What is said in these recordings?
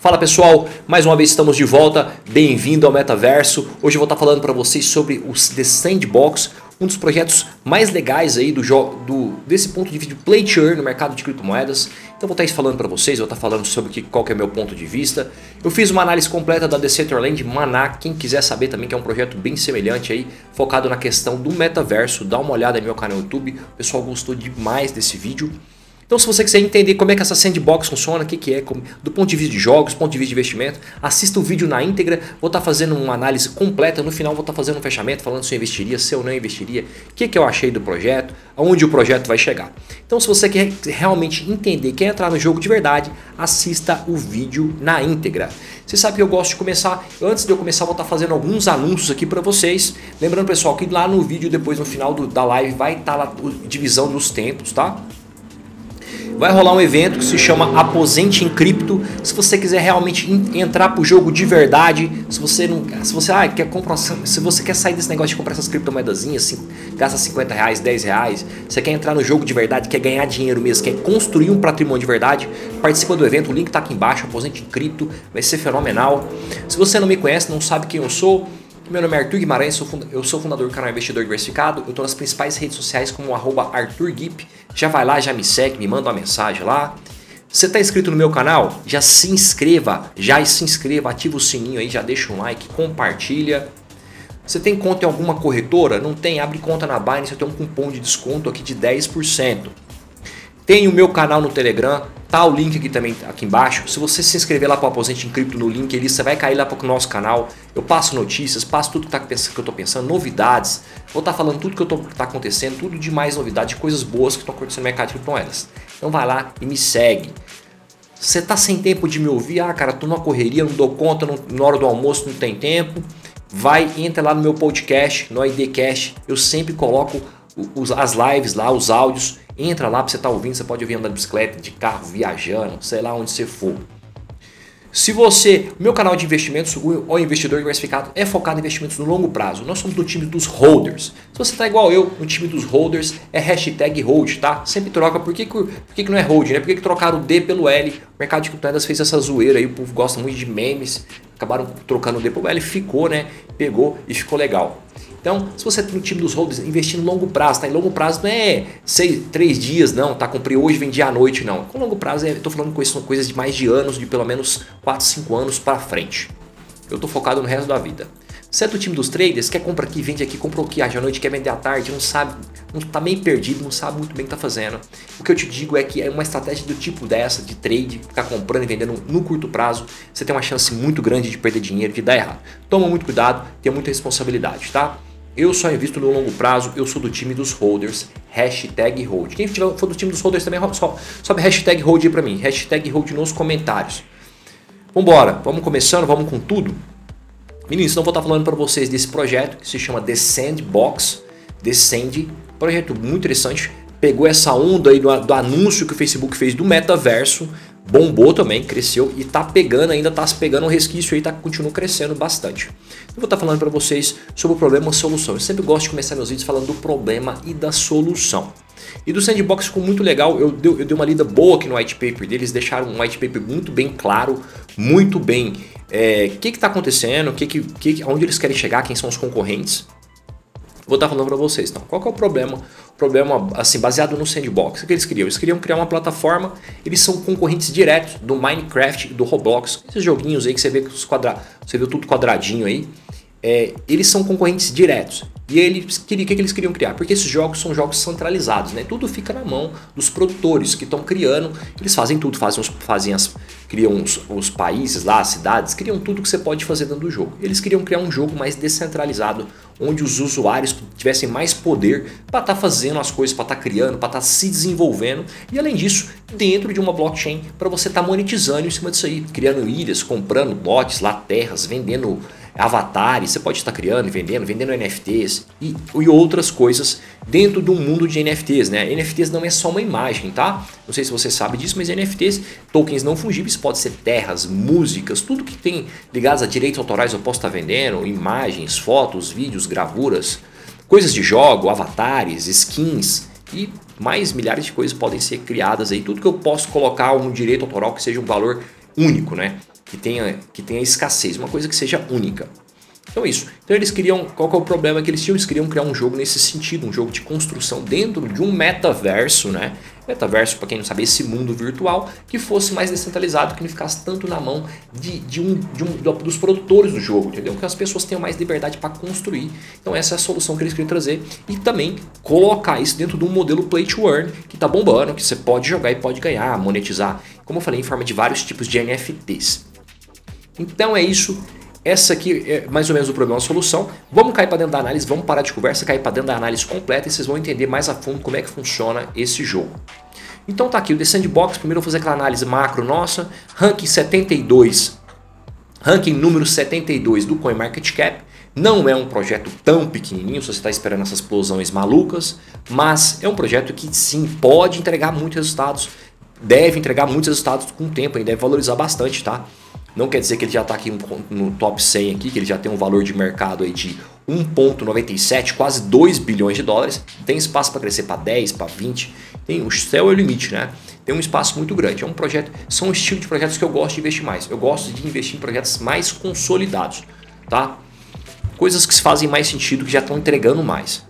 Fala pessoal, mais uma vez estamos de volta, bem-vindo ao Metaverso. Hoje eu vou estar falando para vocês sobre o The Sandbox, um dos projetos mais legais aí do desse ponto de vista play to earn no mercado de criptomoedas. Então vou estar falando para vocês, vou estar falando sobre que, qual que é meu ponto de vista. Eu fiz uma análise completa da Decentraland Maná, quem quiser saber também que é um projeto bem semelhante aí, focado na questão do metaverso, dá uma olhada no meu canal no YouTube. O pessoal gostou demais desse vídeo. Então, se você quiser entender como é que essa sandbox funciona, o que, que é, como, do ponto de vista de jogos, ponto de vista de investimento, assista o vídeo na íntegra. Vou estar tá fazendo uma análise completa. No final, vou estar tá fazendo um fechamento falando se eu investiria, se eu não investiria, o que, que eu achei do projeto, aonde o projeto vai chegar. Então, se você quer realmente entender, quer entrar no jogo de verdade, assista o vídeo na íntegra. Você sabe que eu gosto de começar, antes de eu começar, vou estar tá fazendo alguns anúncios aqui para vocês. Lembrando, pessoal, que lá no vídeo, depois no final do, da live, vai estar lá a divisão dos tempos, tá? Vai rolar um evento que se chama Aposente em Cripto. Se você quiser realmente entrar pro jogo de verdade, se você não, se você ah, quer comprar, se você quer sair desse negócio de comprar essas criptomoedazinhas, assim, gasta 50 reais, 10 reais, você quer entrar no jogo de verdade, quer ganhar dinheiro mesmo, quer construir um patrimônio de verdade, participa do evento, o link tá aqui embaixo, Aposente em Cripto, vai ser fenomenal. Se você não me conhece, não sabe quem eu sou, meu nome é Arthur Guimarães, eu sou fundador do canal Investidor Diversificado. Eu estou nas principais redes sociais como ArthurGip. Já vai lá, já me segue, me manda uma mensagem lá. Você está inscrito no meu canal? Já se inscreva, já se inscreva, ativa o sininho aí, já deixa um like, compartilha. Você tem conta em alguma corretora? Não tem? Abre conta na Binance, eu tenho um cupom de desconto aqui de 10%. Tem o meu canal no Telegram, tá o link aqui também aqui embaixo. Se você se inscrever lá para o Aposente em Cripto no link, ele você vai cair lá para o nosso canal. Eu passo notícias, passo tudo que, tá, que eu estou pensando, novidades. Vou estar tá falando tudo que está acontecendo, tudo de mais novidade, coisas boas que estão acontecendo no mercado de criptomoedas. Então vai lá e me segue. Você tá sem tempo de me ouvir? Ah, cara, tô numa correria, não dou conta, não, na hora do almoço não tem tempo. Vai, entra lá no meu podcast, no IDcast. Eu sempre coloco os, as lives lá, os áudios Entra lá para você estar tá ouvindo, você pode ouvir andando de bicicleta, de carro, viajando, sei lá onde você for. Se você, meu canal de investimentos, o Investidor Diversificado, é focado em investimentos no longo prazo. Nós somos do time dos holders. Se você está igual eu, no time dos holders, é hashtag hold, tá? Sempre troca. Por que, por que, que não é hold, né? Por que, que trocaram o D pelo L? O mercado de criptomoedas fez essa zoeira aí, o povo gosta muito de memes. Acabaram trocando o D pelo L, ficou, né? Pegou e ficou legal. Então, se você tem um time dos holders, investir no longo prazo, tá? Em longo prazo não é seis, três dias, não, tá? Comprei hoje, vendi à noite, não. Com longo prazo, é, eu tô falando com coisas de mais de anos, de pelo menos 4, 5 anos para frente. Eu tô focado no resto da vida. Você é do time dos traders, quer comprar aqui, vende aqui, comprou aqui, à noite, quer vender à tarde, não sabe, não tá meio perdido, não sabe muito bem o que tá fazendo. O que eu te digo é que é uma estratégia do tipo dessa, de trade, ficar comprando e vendendo no curto prazo, você tem uma chance muito grande de perder dinheiro, de dar errado. Toma muito cuidado, tenha muita responsabilidade, tá? Eu só invisto no longo prazo, eu sou do time dos holders, hashtag hold. Quem for do time dos holders também, sobe hashtag hold aí pra mim, hashtag hold nos comentários. Vambora, vamos começando, vamos com tudo. Meninos, então vou estar falando para vocês desse projeto que se chama The Sandbox, Descend, projeto muito interessante, pegou essa onda aí do, do anúncio que o Facebook fez do metaverso, bombou também, cresceu e tá pegando, ainda tá se pegando um resquício aí, tá, continua crescendo bastante. Eu vou estar tá falando para vocês sobre o problema e solução. Eu sempre gosto de começar meus vídeos falando do problema e da solução. E do Sandbox ficou muito legal, eu dei, eu dei uma lida boa aqui no white paper deles, deixaram um white paper muito bem claro, muito bem o é, que está acontecendo, que, que, que, onde eles querem chegar, quem são os concorrentes. Vou estar falando para vocês. Então, qual é o problema? problema assim baseado no sandbox. O que eles queriam? Eles queriam criar uma plataforma. Eles são concorrentes diretos do Minecraft e do Roblox. Esses joguinhos aí que você vê que os quadra... você vê tudo quadradinho aí. É, eles são concorrentes diretos. E eles o que, que eles queriam criar? Porque esses jogos são jogos centralizados, né? Tudo fica na mão dos produtores que estão criando. Eles fazem tudo, fazem, os, fazem as, criam os, os, países lá, as cidades, criam tudo que você pode fazer dentro do jogo. Eles queriam criar um jogo mais descentralizado, onde os usuários tivessem mais poder para estar tá fazendo as coisas, para estar tá criando, para estar tá se desenvolvendo. E além disso, dentro de uma blockchain, para você estar tá monetizando em cima disso aí, criando ilhas, comprando lotes lá, terras, vendendo avatares, você pode estar criando e vendendo, vendendo NFTs e, e outras coisas dentro do mundo de NFTs, né? NFTs não é só uma imagem, tá? Não sei se você sabe disso, mas NFTs, tokens não fungíveis, pode ser terras, músicas, tudo que tem ligados a direitos autorais eu posso estar vendendo, imagens, fotos, vídeos, gravuras, coisas de jogo, avatares, skins e mais milhares de coisas podem ser criadas aí, tudo que eu posso colocar um direito autoral que seja um valor único, né? Que tenha, que tenha escassez, uma coisa que seja única. Então é isso. Então eles queriam. Qual que é o problema que eles tinham? Eles queriam criar um jogo nesse sentido, um jogo de construção dentro de um metaverso, né? Metaverso, para quem não sabe, esse mundo virtual que fosse mais descentralizado, que não ficasse tanto na mão de, de um, de um, dos produtores do jogo, entendeu? Que as pessoas tenham mais liberdade para construir. Então essa é a solução que eles queriam trazer e também colocar isso dentro de um modelo play to earn que tá bombando, que você pode jogar e pode ganhar, monetizar, como eu falei, em forma de vários tipos de NFTs. Então é isso. Essa aqui é mais ou menos o problema, a solução. Vamos cair para dentro da análise, vamos parar de conversa, cair para dentro da análise completa e vocês vão entender mais a fundo como é que funciona esse jogo. Então tá aqui o The Sandbox, primeiro eu vou fazer aquela análise macro nossa, ranking 72, ranking número 72 do CoinMarketCap. Não é um projeto tão pequenininho, se você está esperando essas explosões malucas, mas é um projeto que sim, pode entregar muitos resultados, deve entregar muitos resultados com o tempo, e deve valorizar bastante, tá? Não quer dizer que ele já está aqui no top 100 aqui, que ele já tem um valor de mercado aí de 1.97, quase 2 bilhões de dólares. Tem espaço para crescer para 10, para 20. Tem o céu é o limite, né? Tem um espaço muito grande. É um projeto, são um estilo de projetos que eu gosto de investir mais. Eu gosto de investir em projetos mais consolidados, tá? Coisas que fazem mais sentido, que já estão entregando mais.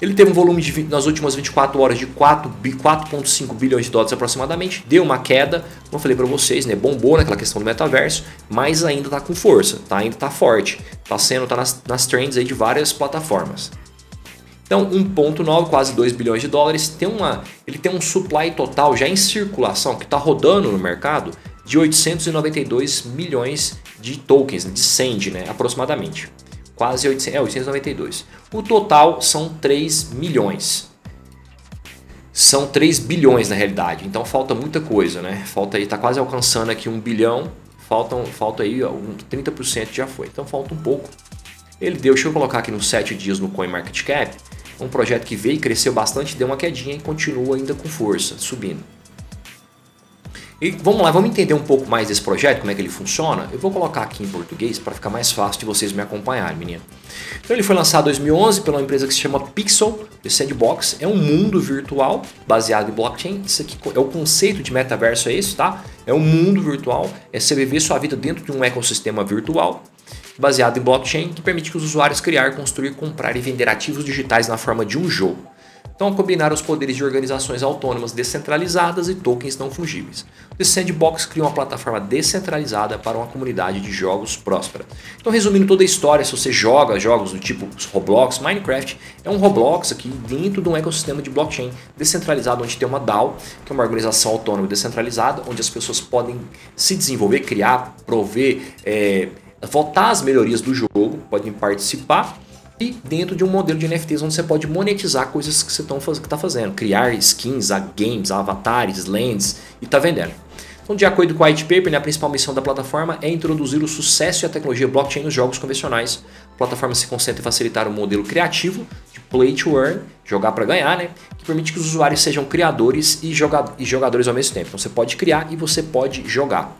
Ele teve um volume de, nas últimas 24 horas de 4,5 bilhões de dólares aproximadamente. Deu uma queda, como eu falei para vocês, né? bombou naquela questão do metaverso, mas ainda está com força, tá? ainda está forte. Está sendo, tá nas, nas trends aí de várias plataformas. Então, 1.9, quase 2 bilhões de dólares, tem uma, ele tem um supply total já em circulação, que está rodando no mercado, de 892 milhões de tokens, de SAND, né, aproximadamente quase 800, é, 892. O total são 3 milhões. São 3 bilhões na realidade, então falta muita coisa, né? Falta aí, tá quase alcançando aqui um bilhão, faltam, falta aí, ó, 30% já foi, então falta um pouco. Ele deu, deixa eu colocar aqui nos 7 dias no CoinMarketCap, um projeto que veio cresceu bastante, deu uma quedinha e continua ainda com força, subindo. E vamos lá, vamos entender um pouco mais desse projeto, como é que ele funciona. Eu vou colocar aqui em português para ficar mais fácil de vocês me acompanharem, menino. Então ele foi lançado em 2011 pela empresa que se chama Pixel, The Sandbox. É um mundo virtual baseado em blockchain. Isso aqui é o conceito de metaverso é esse, tá? É um mundo virtual, é você viver sua vida dentro de um ecossistema virtual baseado em blockchain que permite que os usuários criar, construir, comprar e vender ativos digitais na forma de um jogo. Então, combinar os poderes de organizações autônomas descentralizadas e tokens não fungíveis. O The Sandbox cria uma plataforma descentralizada para uma comunidade de jogos próspera. Então, resumindo toda a história, se você joga jogos do tipo Roblox, Minecraft é um Roblox aqui dentro de um ecossistema de blockchain descentralizado, onde tem uma DAO, que é uma organização autônoma descentralizada, onde as pessoas podem se desenvolver, criar, prover, é, votar as melhorias do jogo, podem participar e dentro de um modelo de NFTs onde você pode monetizar coisas que você está fazendo, criar skins, games, avatares, lands e está vendendo. Então, de acordo com o white paper, né, a principal missão da plataforma é introduzir o sucesso e a tecnologia blockchain nos jogos convencionais. A plataforma se concentra em facilitar um modelo criativo de play to earn, jogar para ganhar, né, que permite que os usuários sejam criadores e jogadores ao mesmo tempo. Então, você pode criar e você pode jogar.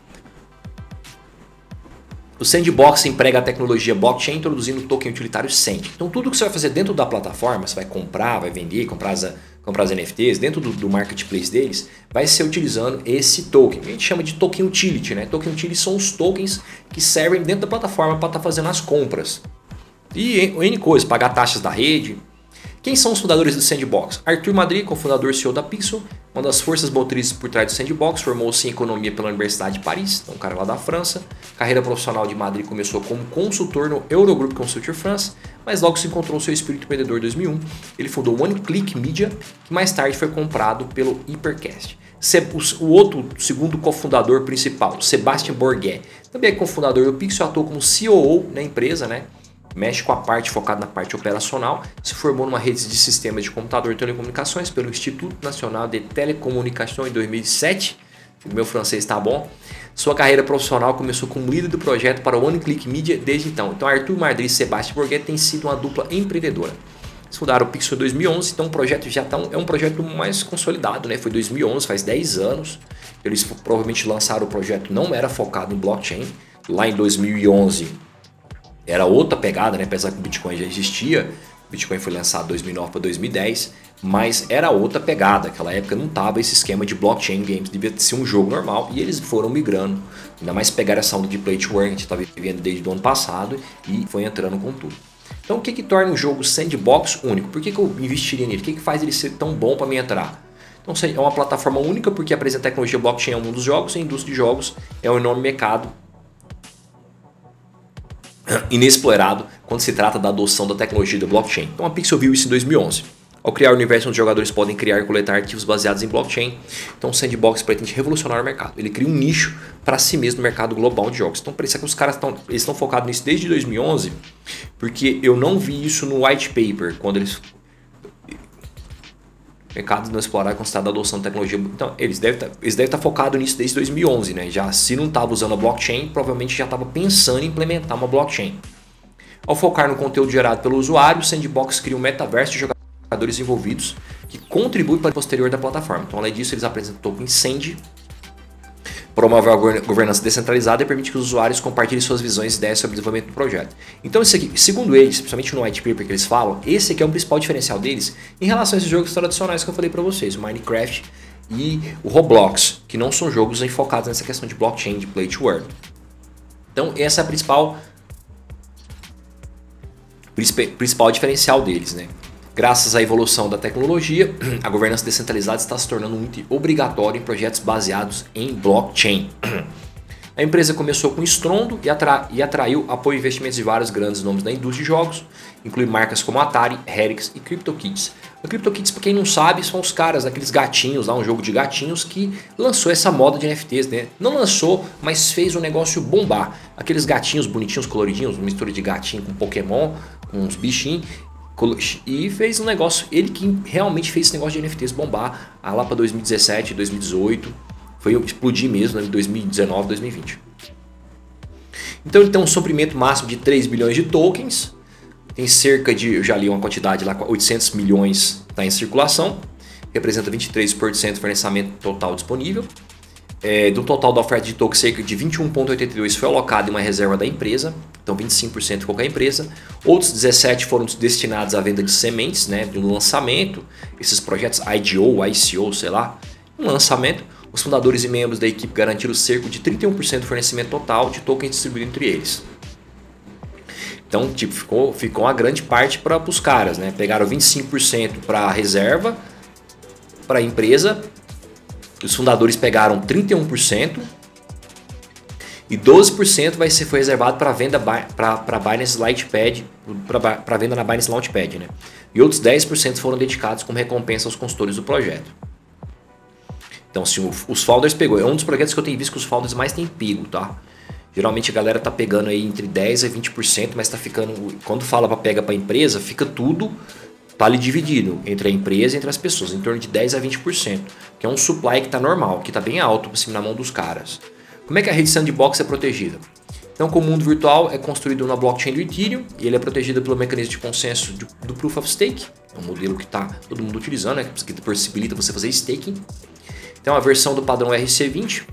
O Sandbox emprega a tecnologia blockchain introduzindo token utilitário Sand. Então tudo que você vai fazer dentro da plataforma, você vai comprar, vai vender, comprar as, comprar as NFTs, dentro do, do, marketplace deles, vai ser utilizando esse token. A gente chama de token utility, né? Token utility são os tokens que servem dentro da plataforma para estar tá fazendo as compras. E N coisas, pagar taxas da rede, quem são os fundadores do Sandbox? Arthur Madri, cofundador e CEO da Pixel, uma das forças motrizes por trás do Sandbox, formou-se em economia pela Universidade de Paris, então um cara lá da França. Carreira profissional de Madrid começou como consultor no Eurogroup Consulting France, mas logo se encontrou seu espírito empreendedor em 2001. Ele fundou One Click Media, que mais tarde foi comprado pelo Hypercast. O outro, segundo cofundador principal, Sebastian Bourguet, também é cofundador do Pixel, atuou como COO na empresa, né? Mexe com a parte focada na parte operacional, se formou numa rede de sistemas de computador e telecomunicações pelo Instituto Nacional de Telecomunicação em 2007. O meu francês está bom. Sua carreira profissional começou como líder do projeto para o One Click Media desde então. Então, Arthur Madrid e Sebastião Borghet têm sido uma dupla empreendedora. Eles fundaram o Pixel em 2011, então o projeto já tá, é um projeto mais consolidado, né? Foi 2011, faz 10 anos. Eles provavelmente lançaram o projeto, não era focado em blockchain. Lá em 2011 era outra pegada, né? Apesar que o Bitcoin já existia, Bitcoin foi lançado de 2009 para 2010, mas era outra pegada. Naquela época não tava esse esquema de blockchain games, devia ser um jogo normal e eles foram migrando. Ainda mais pegar essa onda de play to earn que a gente estava vivendo desde o ano passado e foi entrando com tudo. Então o que, que torna um jogo sandbox único? Por que, que eu investiria nele? O que, que faz ele ser tão bom para mim entrar? Então é uma plataforma única porque apresenta tecnologia blockchain é um dos jogos e a indústria de jogos é um enorme mercado inexplorado quando se trata da adoção da tecnologia do blockchain. Então a Pixel viu isso em 2011. Ao criar o universo onde os jogadores podem criar e coletar arquivos baseados em blockchain, então o Sandbox pretende revolucionar o mercado. Ele cria um nicho para si mesmo no mercado global de jogos. Então parece que os caras estão estão focados nisso desde 2011, porque eu não vi isso no white paper, quando eles mercado não explorar e considerado a adoção de tecnologia. Então, eles devem tá, estar, estar focados nisso desde 2011, né? Já se não estava usando a blockchain, provavelmente já estava pensando em implementar uma blockchain. Ao focar no conteúdo gerado pelo usuário, o Sandbox cria um metaverso de jogadores envolvidos que contribui para o posterior da plataforma. Então, além disso, eles apresentam o token promove a governança descentralizada e permite que os usuários compartilhem suas visões e ideias sobre o desenvolvimento do projeto. Então, aqui, segundo eles, principalmente no white paper que eles falam, esse aqui é o principal diferencial deles em relação a esses jogos tradicionais que eu falei para vocês, o Minecraft e o Roblox, que não são jogos focados nessa questão de blockchain, de play to earn. Então, essa é a principal principal diferencial deles, né? Graças à evolução da tecnologia, a governança descentralizada está se tornando muito obrigatória em projetos baseados em blockchain. A empresa começou com estrondo e, atra e atraiu apoio e investimentos de vários grandes nomes da indústria de jogos, incluindo marcas como Atari, Herix e CryptoKitties. A para quem não sabe, são os caras, aqueles gatinhos lá, um jogo de gatinhos que lançou essa moda de NFTs, né? Não lançou, mas fez o negócio bombar. Aqueles gatinhos bonitinhos, coloridinhos, mistura de gatinho com Pokémon, com uns bichinhos, e fez um negócio, ele que realmente fez esse negócio de NFTs bombar lá para 2017, 2018, foi explodir mesmo né, em 2019, 2020. Então ele tem um suprimento máximo de 3 bilhões de tokens, tem cerca de, eu já li uma quantidade lá, 800 milhões está em circulação, representa 23% do fornecimento total disponível. É, do total da oferta de tokens, cerca de 21,82 foi alocado em uma reserva da empresa, então 25% de qualquer empresa. Outros 17 foram destinados à venda de sementes, né, um lançamento, esses projetos IDO, ICO, sei lá, um lançamento. Os fundadores e membros da equipe garantiram cerca de 31% do fornecimento total de tokens distribuído entre eles. Então, tipo, ficou, ficou uma grande parte para os caras, né? Pegaram 25% para a reserva, para a empresa os fundadores pegaram 31% e 12% vai ser foi reservado para venda para Binance Lightpad, para venda na Binance Launchpad, né? E outros 10% foram dedicados como recompensa aos consultores do projeto. Então, assim, os founders pegou, é um dos projetos que eu tenho visto que os founders mais têm pego, tá? Geralmente a galera tá pegando aí entre 10 a 20%, mas tá ficando quando fala para pega para empresa, fica tudo está ali dividido entre a empresa e entre as pessoas, em torno de 10 a 20%, que é um supply que está normal, que está bem alto assim, na mão dos caras. Como é que a rede sandbox é protegida? Então, como o mundo virtual é construído na blockchain do Ethereum e ele é protegido pelo mecanismo de consenso do Proof of Stake, é um modelo que está todo mundo utilizando, né, que possibilita você fazer staking. Então, a versão do padrão RC20,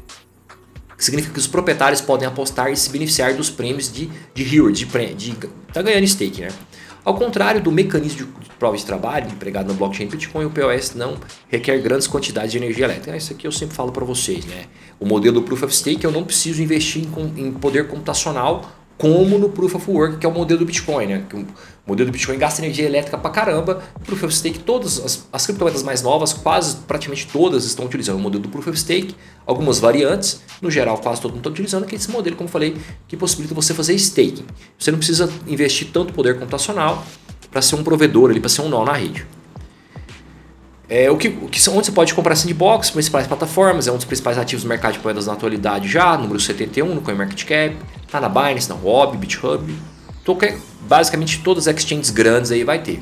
que significa que os proprietários podem apostar e se beneficiar dos prêmios de, de reward, de, de, tá ganhando stake, né? Ao contrário do mecanismo de prova de trabalho empregado no blockchain Bitcoin, o POS não requer grandes quantidades de energia elétrica. Isso aqui eu sempre falo para vocês, né? O modelo do Proof of Stake eu não preciso investir em, poder computacional como no Proof of Work, que é o modelo do Bitcoin, né? Que o modelo do Bitcoin gasta energia elétrica pra caramba. Proof of Stake, todas as, as criptomoedas mais novas, quase praticamente todas estão utilizando o modelo do Proof of Stake, algumas variantes, no geral quase todo mundo está utilizando, que é esse modelo, como falei, que possibilita você fazer staking. Você não precisa investir tanto poder computacional para ser um provedor ali, para ser um nó na rede. É, o que, que, onde você pode comprar sandbox, principais plataformas, é um dos principais ativos do mercado de moedas na atualidade já, número 71 no CoinMarketCap, tá na Binance, na Huobi, BitHub, qualquer, basicamente todas as exchanges grandes aí vai ter.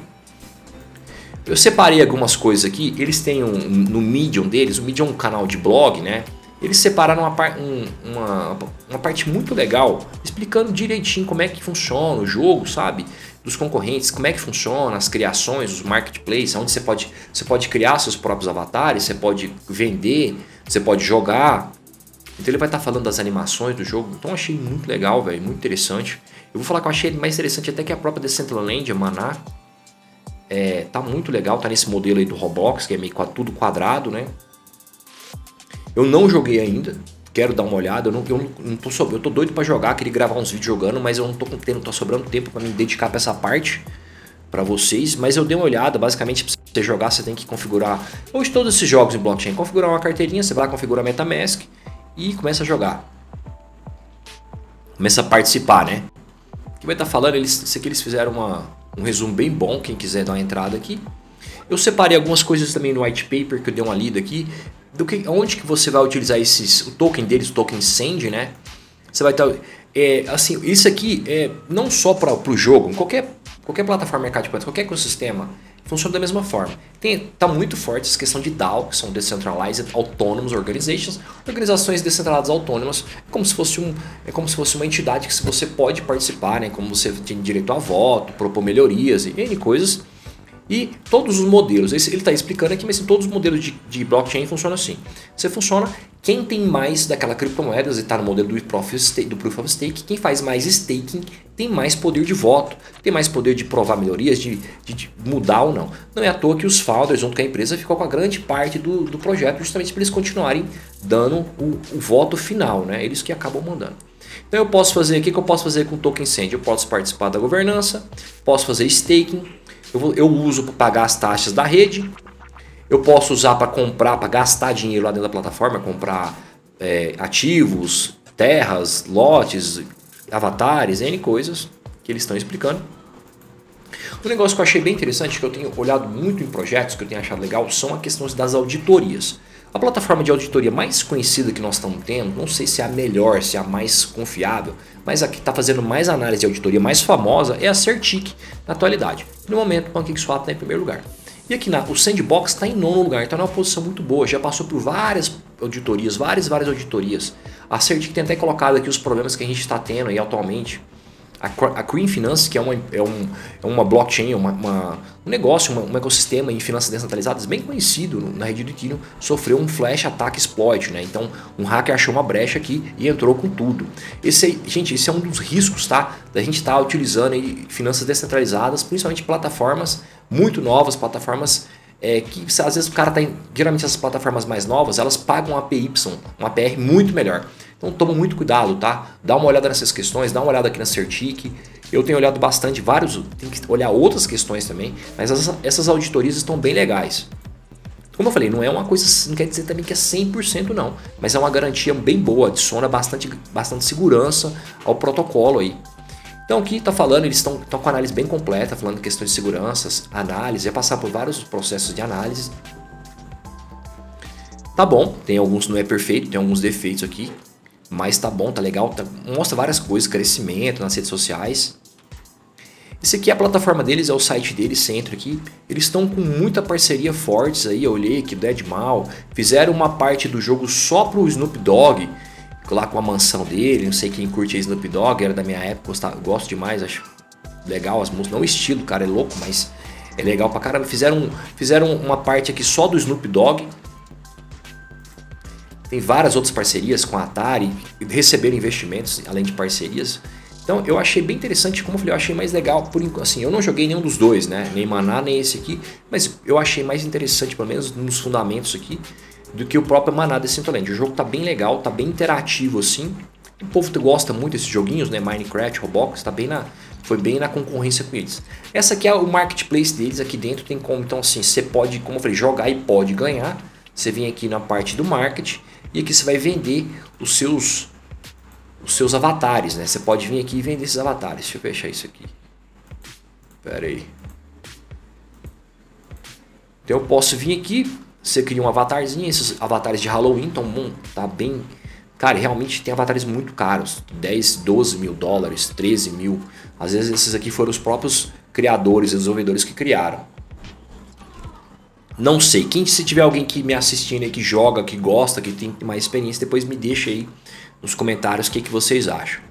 Eu separei algumas coisas aqui, eles têm um, no Medium deles, o Medium é um canal de blog, né? Eles separaram uma, um, uma, uma parte muito legal, explicando direitinho como é que funciona o jogo, sabe? dos concorrentes, como é que funciona, as criações, os marketplaces, onde você pode, você pode criar seus próprios avatares, você pode vender, você pode jogar. Então ele vai estar falando das animações do jogo. Então eu achei muito legal, velho, muito interessante. Eu vou falar que eu achei mais interessante até que a própria Decentraland, a Maná. É, tá muito legal, tá nesse modelo aí do Roblox, que é meio tudo quadrado, né? Eu não joguei ainda, quero dar uma olhada. Eu não, eu não tô, eu tô doido para jogar, queria gravar uns vídeos jogando, mas eu não tô com tempo, não tá sobrando tempo para me dedicar para essa parte para vocês. Mas eu dei uma olhada, basicamente, pra você jogar, você tem que configurar. Hoje, todos esses jogos em blockchain, configurar uma carteirinha, você vai lá, configura a MetaMask e começa a jogar. Começa a participar, né? Que vai estar tá falando, eles, isso aqui eles fizeram uma, um resumo bem bom, quem quiser dar uma entrada aqui. Eu separei algumas coisas também no white paper que eu dei uma lida aqui do que onde que você vai utilizar esses o token deles, o token Send, né? Você vai estar é, assim, isso aqui é não só para o jogo, qualquer qualquer plataforma mercado de qualquer ecossistema funciona da mesma forma. Tem, tá muito forte essa questão de DAO, que são Decentralized Autonomous Organizations, organizações descentralizadas autônomas, é como se fosse um, é como se fosse uma entidade que você pode participar, né? Como você tem direito a voto, propor melhorias e N coisas. E todos os modelos, ele está explicando aqui, mas todos os modelos de, de blockchain funcionam assim. Você funciona, quem tem mais daquela criptomoeda, está no modelo do proof, of stake, do proof of Stake, quem faz mais staking tem mais poder de voto, tem mais poder de provar melhorias, de, de, de mudar ou não. Não é à toa que os founders, junto com a empresa, ficou com a grande parte do, do projeto, justamente para eles continuarem dando o, o voto final, né? Eles que acabam mandando. Então eu posso fazer, o que, que eu posso fazer com o Token Send? Eu posso participar da governança, posso fazer staking, eu, vou, eu uso para pagar as taxas da rede. Eu posso usar para comprar, para gastar dinheiro lá dentro da plataforma, comprar é, ativos, terras, lotes, avatares, N coisas que eles estão explicando. Um negócio que eu achei bem interessante, que eu tenho olhado muito em projetos, que eu tenho achado legal, são a questão das auditorias. A plataforma de auditoria mais conhecida que nós estamos tendo, não sei se é a melhor, se é a mais confiável, mas a que está fazendo mais análise de auditoria mais famosa é a Certic na atualidade. No momento, o PancakeSwap está em primeiro lugar. E aqui na, o Sandbox está em nono lugar, está numa posição muito boa, já passou por várias auditorias, várias, várias auditorias. A Certic tem até colocado aqui os problemas que a gente está tendo aí atualmente a Green Finance, que é uma, é um, é uma blockchain, uma, uma um negócio, uma, um ecossistema em finanças descentralizadas bem conhecido na rede do Ethereum, sofreu um flash attack exploit, né? Então, um hacker achou uma brecha aqui e entrou com tudo. Esse, gente, esse é um dos riscos, tá? Da gente estar tá utilizando aí finanças descentralizadas, principalmente plataformas muito novas, plataformas é, que às vezes o cara tá em, geralmente essas plataformas mais novas, elas pagam um APY, um APR muito melhor. Então toma muito cuidado, tá? Dá uma olhada nessas questões, dá uma olhada aqui na Certic. Eu tenho olhado bastante vários, tem que olhar outras questões também, mas essas, essas auditorias estão bem legais. Como eu falei, não é uma coisa, não quer dizer também que é 100% não, mas é uma garantia bem boa, adiciona bastante, bastante segurança ao protocolo aí. Então aqui está falando, eles estão com análise bem completa, falando de questões de seguranças, análise, é passar por vários processos de análise. Tá bom, tem alguns não é perfeito, tem alguns defeitos aqui, mas tá bom, tá legal, tá, mostra várias coisas, crescimento nas redes sociais. Esse aqui é a plataforma deles, é o site deles, centro aqui. Eles estão com muita parceria fortes aí, eu olhei aqui, Deadmal. Fizeram uma parte do jogo só pro Snoop Dogg, lá com a mansão dele, não sei quem curte Snoop Dogg, era da minha época, gostava, gosto demais, acho legal as músicas, não o estilo, cara, é louco, mas é legal pra caramba. Fizeram, fizeram uma parte aqui só do Snoop Dogg, tem várias outras parcerias com a Atari, receberam investimentos além de parcerias. Então eu achei bem interessante, como eu falei, eu achei mais legal, por assim, eu não joguei nenhum dos dois, né? Nem Maná, nem esse aqui, mas eu achei mais interessante, pelo menos nos fundamentos aqui, do que o próprio Maná Decentraland. O jogo tá bem legal, tá bem interativo assim. O povo gosta muito desses joguinhos, né? Minecraft, Roblox, tá bem na, foi bem na concorrência com eles. Essa aqui é o marketplace deles, aqui dentro tem como, então assim, você pode, como eu falei, jogar e pode ganhar. Você vem aqui na parte do marketing e aqui você vai vender os seus os seus avatares, né? Você pode vir aqui e vender esses avatares. Deixa eu fechar isso aqui. Pera aí. Então eu posso vir aqui, você cria um avatarzinho, esses avatares de Halloween estão tá bem... Cara, realmente tem avatares muito caros, 10, 12 mil dólares, 13 mil. Às vezes esses aqui foram os próprios criadores, desenvolvedores que criaram. Não sei. Quem se tiver alguém que me assistindo aí que joga, que gosta, que tem mais experiência, depois me deixa aí nos comentários o que, que vocês acham.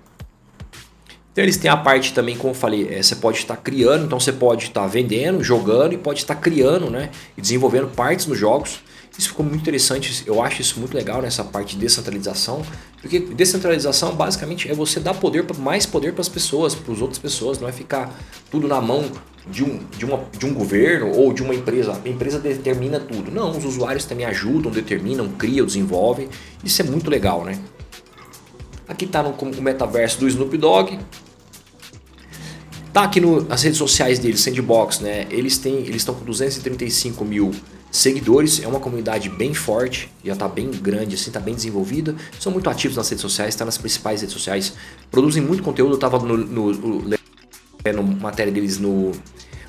Então eles têm a parte também, como eu falei, é, você pode estar criando, então você pode estar vendendo, jogando e pode estar criando, né? E desenvolvendo partes nos jogos. Isso ficou muito interessante, eu acho isso muito legal nessa parte de descentralização, porque descentralização basicamente é você dar poder, mais poder para as pessoas, para as outras pessoas, não é ficar tudo na mão de um, de, uma, de um governo ou de uma empresa. A empresa determina tudo. Não, os usuários também ajudam, determinam, criam, desenvolvem. Isso é muito legal, né? Aqui está o metaverso do Snoop Dogg. Tá aqui no, nas redes sociais deles, Sandbox, né? Eles têm, eles estão com 235 mil seguidores, é uma comunidade bem forte, já está bem grande, assim, está bem desenvolvida. São muito ativos nas redes sociais, está nas principais redes sociais, produzem muito conteúdo. Eu estava no, no, no, matéria deles no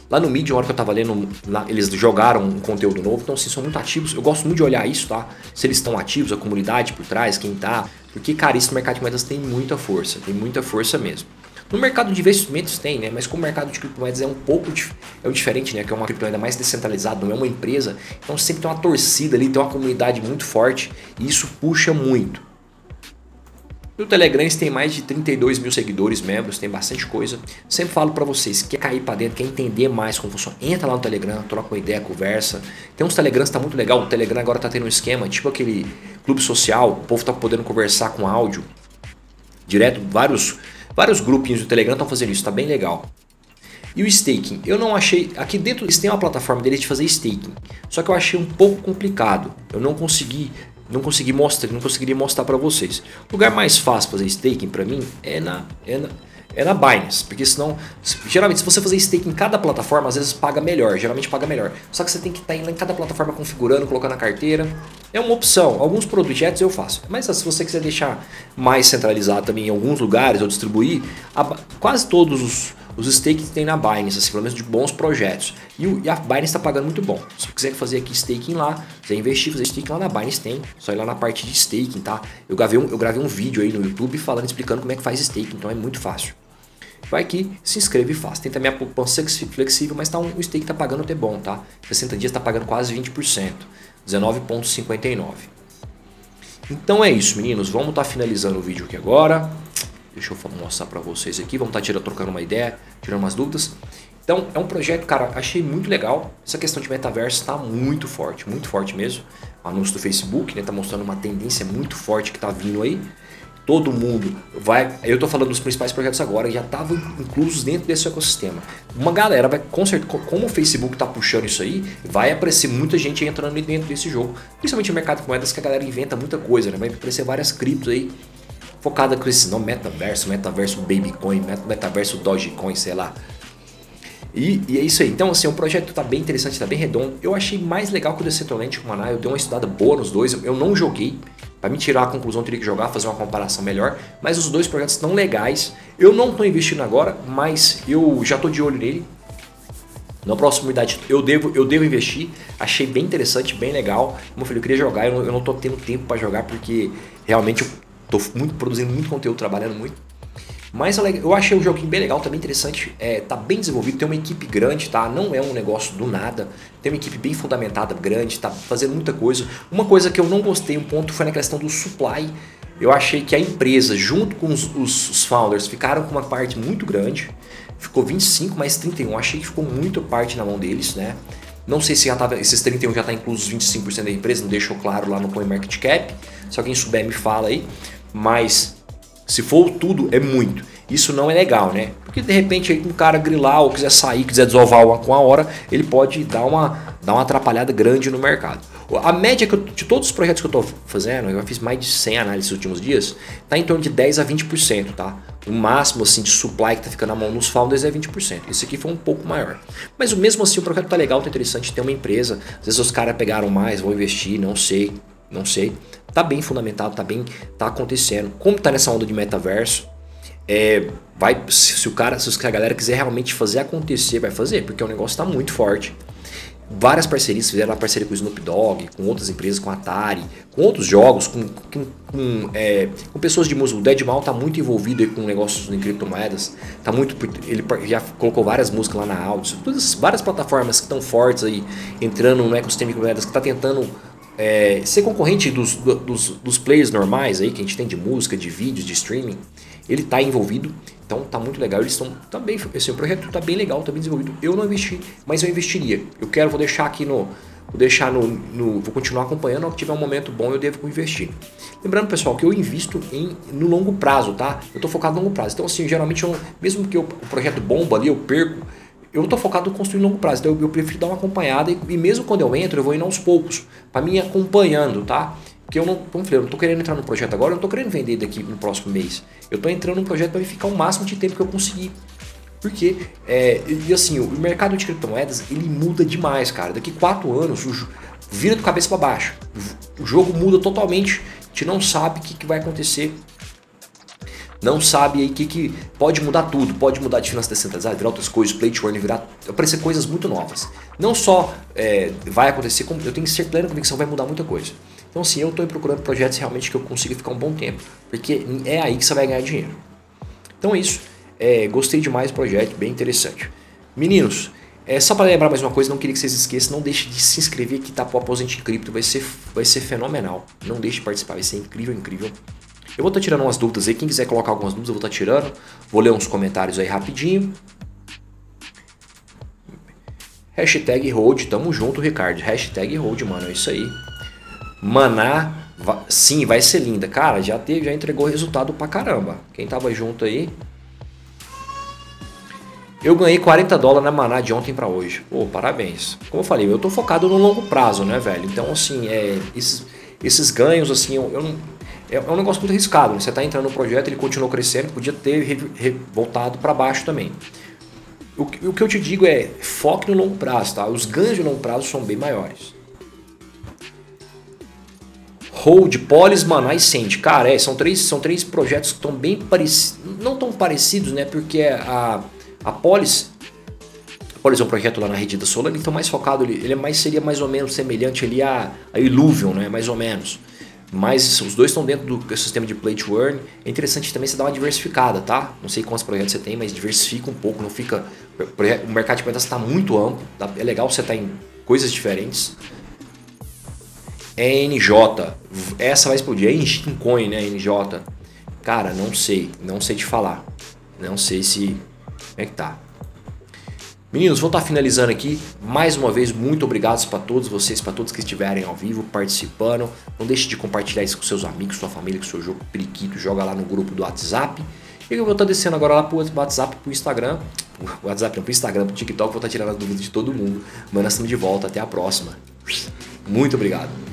lá no Medium, a hora que eu estava lendo, lá, eles jogaram um conteúdo novo, então assim, são muito ativos. Eu gosto muito de olhar isso, tá? Se eles estão ativos, a comunidade por trás, quem tá. Porque, cara, isso no mercado de moedas tem muita força, tem muita força mesmo. No mercado de investimentos tem, né? Mas como o mercado de criptomoedas é um pouco é um diferente, né? Que é uma criptomoeda mais descentralizada, não é uma empresa. Então sempre tem uma torcida ali, tem uma comunidade muito forte e isso puxa muito. No Telegram eles têm mais de 32 mil seguidores, membros, tem bastante coisa. Sempre falo para vocês, quer cair para dentro, quer entender mais como funciona, entra lá no Telegram, troca uma ideia, conversa. Tem uns Telegrams que tá muito legal, o Telegram agora tá tendo um esquema, tipo aquele clube social, o povo tá podendo conversar com áudio direto, vários Vários grupinhos do Telegram estão fazendo isso, está bem legal. E o staking, eu não achei. Aqui dentro têm uma plataforma deles de fazer staking. Só que eu achei um pouco complicado. Eu não consegui. Não consegui mostrar, não conseguiria mostrar para vocês. O lugar mais fácil fazer staking para mim é na, é na é na Binance, porque senão, geralmente se você fazer stake em cada plataforma, às vezes paga melhor, geralmente paga melhor. Só que você tem que estar tá em cada plataforma configurando, colocando na carteira. É uma opção. Alguns projetos eu faço. Mas se você quiser deixar mais centralizado também em alguns lugares ou distribuir, a, quase todos os, os stakes tem na Binance, assim, pelo menos de bons projetos. E, o, e a Binance está pagando muito bom. Se você quiser fazer aqui staking lá, quiser investir, fazer staking lá na Binance tem. Só ir lá na parte de staking, tá? Eu gravei um, eu gravei um vídeo aí no YouTube falando, explicando como é que faz staking, então é muito fácil vai aqui, se inscreve e faz. Tem também a poupança flexível, mas tá um, o stake tá pagando até bom, tá? 60 dias tá pagando quase 20%, 19,59. Então é isso, meninos. Vamos estar tá finalizando o vídeo aqui agora. Deixa eu mostrar para vocês aqui. Vamos estar tá trocando uma ideia, tirando umas dúvidas. Então, é um projeto, cara, achei muito legal. Essa questão de metaverso está muito forte, muito forte mesmo. O anúncio do Facebook, né, tá mostrando uma tendência muito forte que tá vindo aí todo mundo vai. Eu estou falando dos principais projetos agora, já estavam inclusos dentro desse ecossistema. Uma galera vai, com certeza, como o Facebook está puxando isso aí, vai aparecer muita gente entrando dentro desse jogo. Principalmente no mercado de moedas que a galera inventa muita coisa, né? Vai aparecer várias criptos aí focada com esse nome metaverso, metaverso babycoin, metaverso dogecoin, sei lá. E, e, é isso aí. Então, assim, o projeto está bem interessante, está bem redondo. Eu achei mais legal que o Decentraland com o Maná. Eu dei uma estudada boa nos dois. Eu não joguei, para me tirar a conclusão, eu teria que jogar, fazer uma comparação melhor. Mas os dois projetos estão legais. Eu não estou investindo agora, mas eu já estou de olho nele. Na próxima idade eu devo, eu devo investir. Achei bem interessante, bem legal. Como eu falei, eu queria jogar, eu não, estou tendo tempo para jogar porque realmente eu estou muito, produzindo muito conteúdo, trabalhando muito. Mas eu achei o joguinho bem legal, também interessante. É, tá bem desenvolvido, tem uma equipe grande, tá? Não é um negócio do nada. Tem uma equipe bem fundamentada, grande, tá fazendo muita coisa. Uma coisa que eu não gostei, um ponto, foi na questão do supply. Eu achei que a empresa, junto com os, os, os founders, ficaram com uma parte muito grande. Ficou 25 mais 31. Achei que ficou muito parte na mão deles, né? Não sei se já tava, esses 31 já está incluso 25% da empresa, não deixou claro lá no CoinMarketCap. Se alguém souber, me fala aí. Mas se for tudo, é muito. Isso não é legal, né? Porque de repente aí um cara grilar ou quiser sair, quiser desovar com a hora, ele pode dar uma, dar uma atrapalhada grande no mercado. A média eu, de todos os projetos que eu estou fazendo, eu fiz mais de 100 análises nos últimos dias, está em torno de 10 a 20%, tá? O máximo assim de supply que está ficando na mão nos founders é 20%. Esse aqui foi um pouco maior. Mas mesmo assim o projeto tá legal, tá interessante, tem uma empresa, às vezes os caras pegaram mais, vão investir, não sei, não sei tá bem fundamentado, tá bem, tá acontecendo. Como tá nessa onda de metaverso, é, vai, se o cara, se a galera quiser realmente fazer acontecer, vai fazer, porque o negócio tá muito forte. Várias parcerias, fizeram uma parceria com o Snoop Dogg, com outras empresas, com a Atari, com outros jogos, com, com, com, é, com pessoas de música. O Dead Mal tá muito envolvido com negócios em criptomoedas. Tá muito, ele já colocou várias músicas lá na áudio. Todas, várias plataformas que estão fortes aí, entrando no ecossistema de criptomoedas, que tá tentando é, ser concorrente dos, dos, dos, players normais aí que a gente tem de música, de vídeos, de streaming, ele está envolvido, então tá muito legal. Eles estão tá esse projeto tá bem legal, tá bem desenvolvido. Eu não investi, mas eu investiria. Eu quero, vou deixar aqui no, vou deixar no, no vou continuar acompanhando. Se tiver um momento bom, eu devo investir. Lembrando, pessoal, que eu invisto em no longo prazo, tá? Eu tô focado no longo prazo. Então, assim, geralmente, eu, mesmo que eu, o projeto bomba ali, eu perco eu tô focado em construir longo prazo, então eu, eu prefiro dar uma acompanhada e, e, mesmo quando eu entro, eu vou indo aos poucos, para mim acompanhando, tá? Porque eu não, como falei, eu não tô querendo entrar no projeto agora, eu não tô querendo vender daqui no próximo mês. Eu tô entrando no projeto para ficar o máximo de tempo que eu conseguir. Porque, é, e assim, o mercado de criptomoedas, ele muda demais, cara. Daqui quatro anos, o, vira de cabeça para baixo. O jogo muda totalmente, a gente não sabe o que, que vai acontecer não sabe aí que, que pode mudar tudo, pode mudar de finanças descentralizadas, virar outras coisas, play to earn, virar, aparecer coisas muito novas. Não só é, vai acontecer, como eu tenho que ser plena convicção, vai mudar muita coisa. Então sim, eu estou procurando projetos realmente que eu consiga ficar um bom tempo, porque é aí que você vai ganhar dinheiro. Então é isso, é, gostei demais do projeto, bem interessante. Meninos, é, só para lembrar mais uma coisa, não queria que vocês esqueçam, não deixe de se inscrever aqui, tá? Pro Aposente Cripto, vai ser, vai ser fenomenal. Não deixe de participar, vai ser incrível, incrível. Eu vou estar tá tirando umas dúvidas aí. Quem quiser colocar algumas dúvidas, eu vou estar tá tirando. Vou ler uns comentários aí rapidinho. Hashtag hold, tamo junto, Ricardo. Hashtag hold, mano, é isso aí. Maná, sim, vai ser linda. Cara, já teve, já entregou resultado pra caramba. Quem tava junto aí? Eu ganhei 40 dólares na Maná de ontem para hoje. Pô, parabéns. Como eu falei, eu tô focado no longo prazo, né, velho? Então, assim, é, esses, esses ganhos, assim, eu, eu não é, é um negócio muito arriscado. Né? Você está entrando no projeto, ele continuou crescendo, podia ter voltado para baixo também. O, o, que eu te digo é, foque no longo prazo, tá? Os ganhos de longo prazo são bem maiores. Hold, Polis, Maná e Send. Cara, é, são, três, são três projetos que estão bem parecidos, não tão parecidos, né? Porque a, a Polis, Polis é um projeto lá na rede da Solar, então mais focado, ele, ele é mais, seria mais ou menos semelhante ali a, a né? Mais ou menos mas os dois estão dentro do sistema de play to earn. É interessante também você dar uma diversificada, tá? Não sei quantos projetos você tem, mas diversifica um pouco, não fica. O mercado de moedas está muito amplo, tá? é legal você estar tá em coisas diferentes. NJ, essa vai explodir. É em Coin, né? NJ. Cara, não sei, não sei te falar. Não sei se. Como é que tá? Meninos, vou estar finalizando aqui. Mais uma vez, muito obrigado para todos vocês, para todos que estiverem ao vivo, participando. Não deixe de compartilhar isso com seus amigos, sua família, com seu jogo periquito. Joga lá no grupo do WhatsApp. E eu vou estar descendo agora lá pro WhatsApp, pro Instagram. O WhatsApp não, pro Instagram, pro TikTok. Vou estar tirando as dúvidas de todo mundo. Mano, estamos de volta. Até a próxima. Muito obrigado.